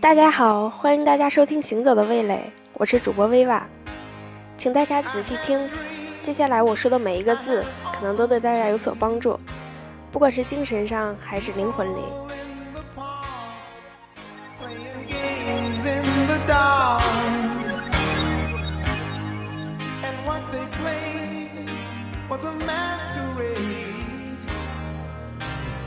大家好，欢迎大家收听《行走的味蕾》，我是主播薇娃，请大家仔细听，接下来我说的每一个字，可能都对大家有所帮助，不管是精神上还是灵魂里。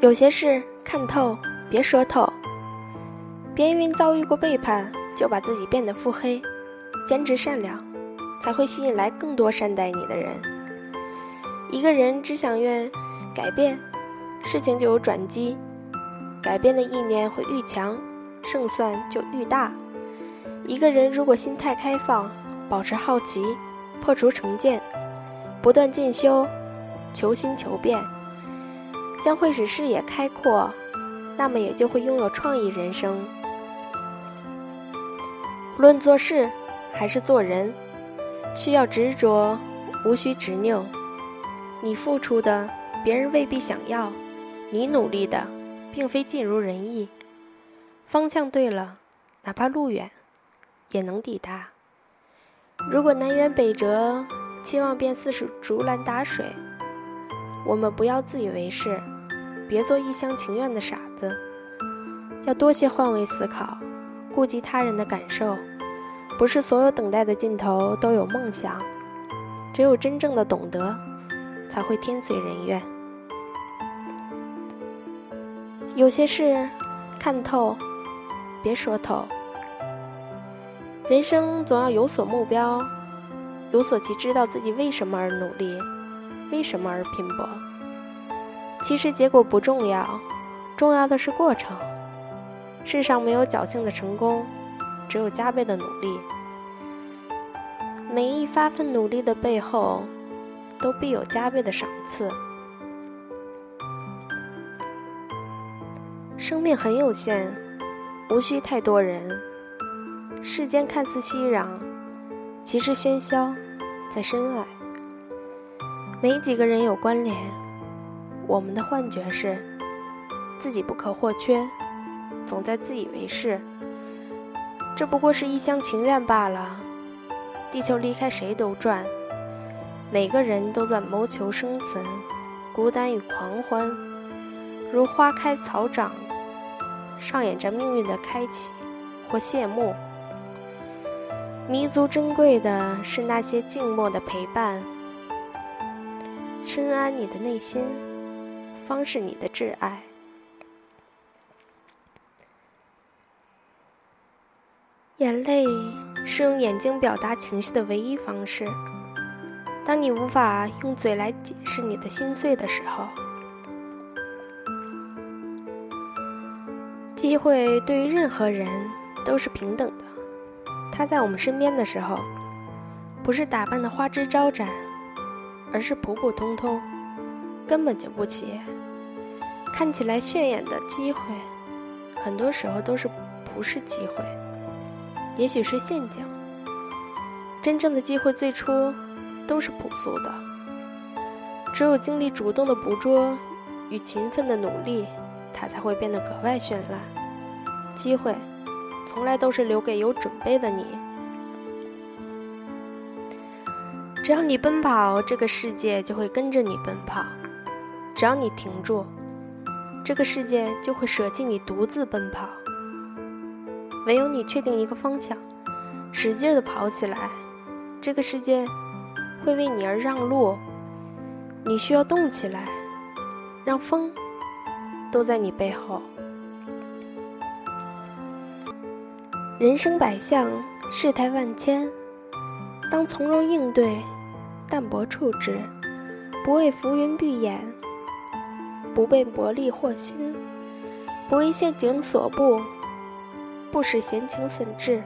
有些事看透，别说透。别因为遭遇过背叛，就把自己变得腹黑。坚持善良，才会吸引来更多善待你的人。一个人只想愿改变，事情就有转机。改变的意念会愈强，胜算就愈大。一个人如果心态开放，保持好奇，破除成见，不断进修，求新求变。将会使视野开阔，那么也就会拥有创意人生。无论做事还是做人，需要执着，无需执拗。你付出的，别人未必想要；你努力的，并非尽如人意。方向对了，哪怕路远，也能抵达。如果南辕北辙，期望便似是竹篮打水。我们不要自以为是，别做一厢情愿的傻子。要多些换位思考，顾及他人的感受。不是所有等待的尽头都有梦想，只有真正的懂得，才会天遂人愿。有些事看透，别说透。人生总要有所目标，有所其知道自己为什么而努力。为什么而拼搏？其实结果不重要，重要的是过程。世上没有侥幸的成功，只有加倍的努力。每一发奋努力的背后，都必有加倍的赏赐。生命很有限，无需太多人。世间看似熙攘，其实喧嚣在身外。没几个人有关联，我们的幻觉是自己不可或缺，总在自以为是。这不过是一厢情愿罢了。地球离开谁都转，每个人都在谋求生存，孤单与狂欢，如花开草长，上演着命运的开启或谢幕。弥足珍贵的是那些静默的陪伴。深谙你的内心，方是你的挚爱。眼泪是用眼睛表达情绪的唯一方式。当你无法用嘴来解释你的心碎的时候，机会对于任何人都是平等的。他在我们身边的时候，不是打扮的花枝招展。而是普普通通，根本就不起眼。看起来炫眼的机会，很多时候都是不是机会，也许是陷阱。真正的机会最初都是朴素的，只有经历主动的捕捉与勤奋的努力，它才会变得格外绚烂。机会，从来都是留给有准备的你。只要你奔跑，这个世界就会跟着你奔跑；只要你停住，这个世界就会舍弃你独自奔跑。唯有你确定一个方向，使劲的跑起来，这个世界会为你而让路。你需要动起来，让风都在你背后。人生百相，世态万千，当从容应对，淡泊处之，不为浮云蔽眼，不被薄利惑心，不为陷阱所布，不使闲情损志。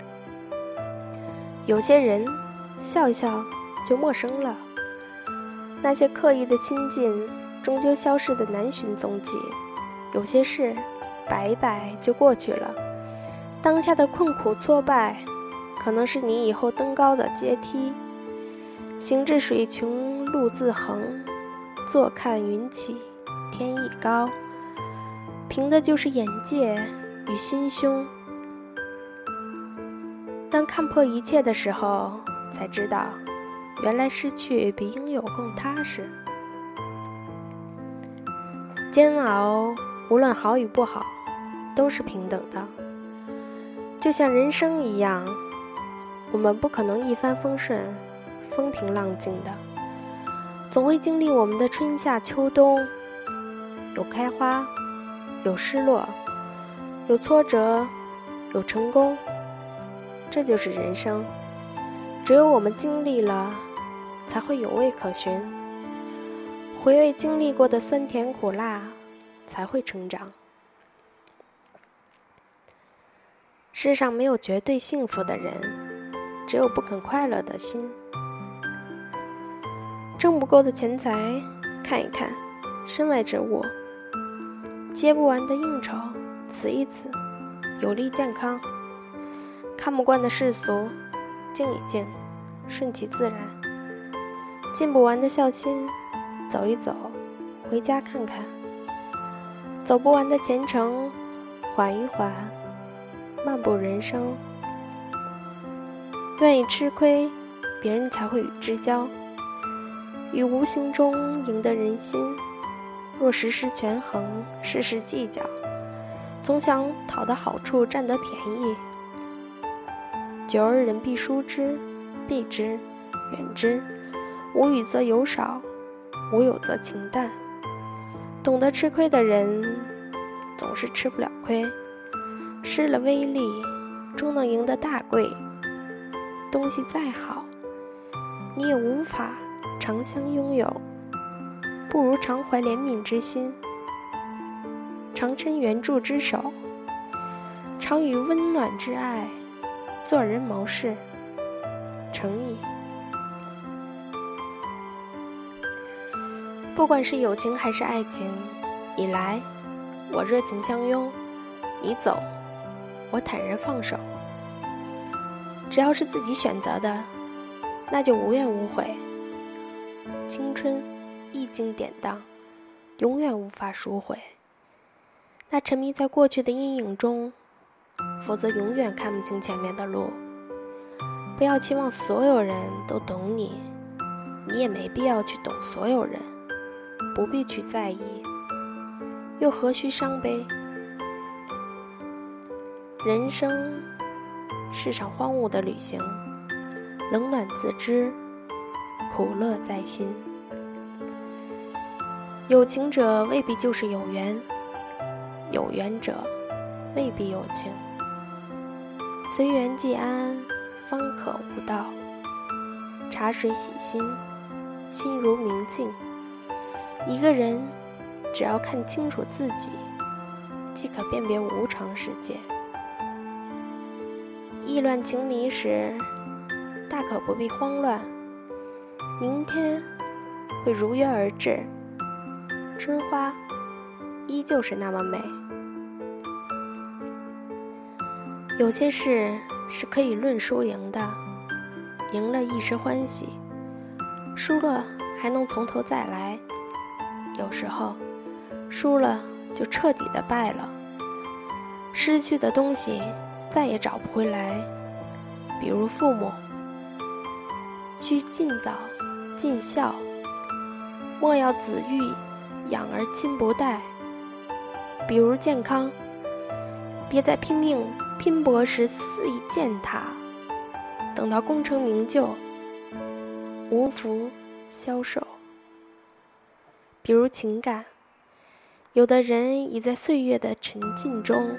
有些人笑笑就陌生了，那些刻意的亲近，终究消失的难寻踪迹。有些事摆一摆就过去了，当下的困苦挫败，可能是你以后登高的阶梯。行至水穷路自横，坐看云起天亦高。凭的就是眼界与心胸。当看破一切的时候，才知道，原来失去比拥有更踏实。煎熬。无论好与不好，都是平等的。就像人生一样，我们不可能一帆风顺、风平浪静的，总会经历我们的春夏秋冬，有开花，有失落，有挫折，有成功。这就是人生。只有我们经历了，才会有味可循。回味经历过的酸甜苦辣。才会成长。世上没有绝对幸福的人，只有不肯快乐的心。挣不够的钱财，看一看身外之物；接不完的应酬，辞一辞，有利健康。看不惯的世俗，静一静，顺其自然。尽不完的孝心，走一走，回家看看。走不完的前程，缓一缓，漫步人生。愿意吃亏，别人才会与之交。于无形中赢得人心。若时时权衡，事事计较，总想讨得好处，占得便宜，久而人必疏之，避之，远之。无语则友少，无有则情淡。懂得吃亏的人，总是吃不了亏。失了微利，终能赢得大贵。东西再好，你也无法长相拥有。不如常怀怜悯之心，常伸援助之手，常与温暖之爱。做人谋事，诚意。不管是友情还是爱情，你来，我热情相拥；你走，我坦然放手。只要是自己选择的，那就无怨无悔。青春一经典当，永远无法赎回。那沉迷在过去的阴影中，否则永远看不清前面的路。不要期望所有人都懂你，你也没必要去懂所有人。不必去在意，又何须伤悲？人生是场荒芜的旅行，冷暖自知，苦乐在心。有情者未必就是有缘，有缘者未必有情。随缘即安，方可悟道。茶水洗心，心如明镜。一个人只要看清楚自己，即可辨别无常世界。意乱情迷时，大可不必慌乱，明天会如约而至。春花依旧是那么美。有些事是可以论输赢的，赢了一时欢喜，输了还能从头再来。有时候，输了就彻底的败了。失去的东西再也找不回来，比如父母，需尽早尽孝；莫要子欲养而亲不待。比如健康，别在拼命拼搏时肆意践踏，等到功成名就，无福消受。比如情感，有的人已在岁月的沉浸中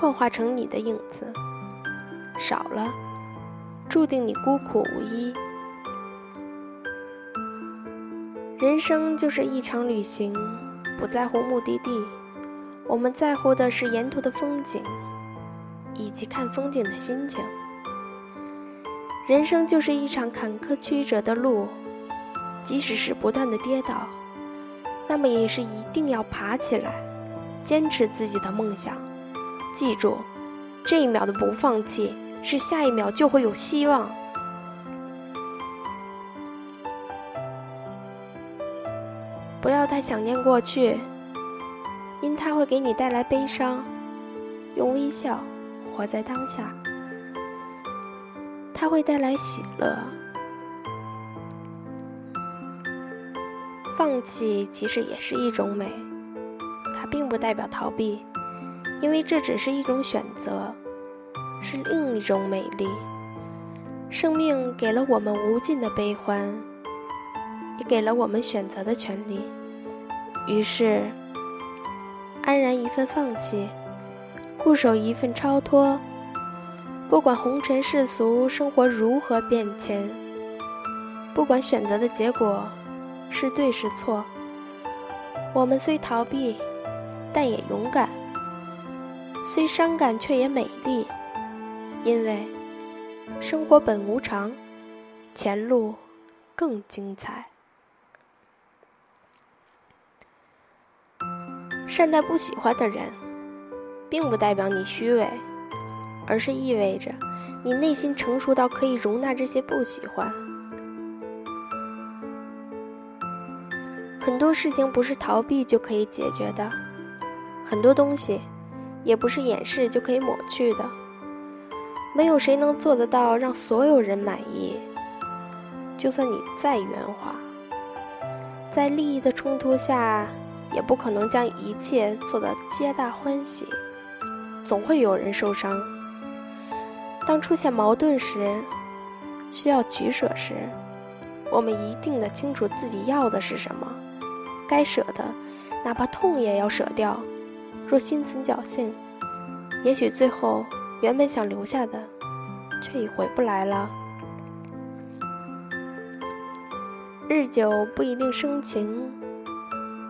幻化成你的影子，少了，注定你孤苦无依。人生就是一场旅行，不在乎目的地，我们在乎的是沿途的风景，以及看风景的心情。人生就是一场坎坷曲折的路，即使是不断的跌倒，那么也是一定要爬起来，坚持自己的梦想。记住，这一秒的不放弃，是下一秒就会有希望。不要太想念过去，因它会给你带来悲伤。用微笑活在当下，它会带来喜乐。放弃其实也是一种美，它并不代表逃避，因为这只是一种选择，是另一种美丽。生命给了我们无尽的悲欢。也给了我们选择的权利，于是，安然一份放弃，固守一份超脱。不管红尘世俗生活如何变迁，不管选择的结果是对是错，我们虽逃避，但也勇敢；虽伤感，却也美丽。因为生活本无常，前路更精彩。善待不喜欢的人，并不代表你虚伪，而是意味着你内心成熟到可以容纳这些不喜欢。很多事情不是逃避就可以解决的，很多东西也不是掩饰就可以抹去的。没有谁能做得到让所有人满意，就算你再圆滑，在利益的冲突下。也不可能将一切做得皆大欢喜，总会有人受伤。当出现矛盾时，需要取舍时，我们一定得清楚自己要的是什么，该舍的，哪怕痛也要舍掉。若心存侥幸，也许最后原本想留下的，却已回不来了。日久不一定生情。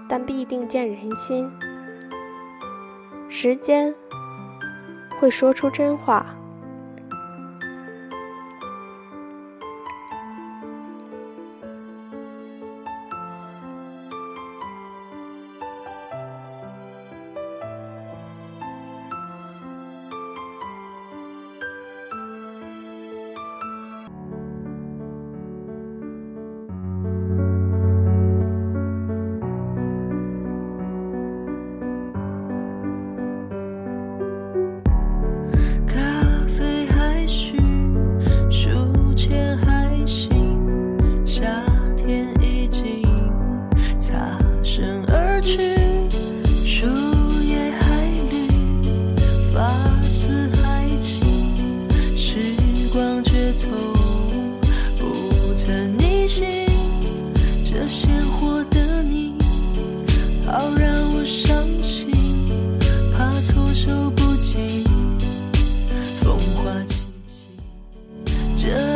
但必定见人心，时间会说出真话。在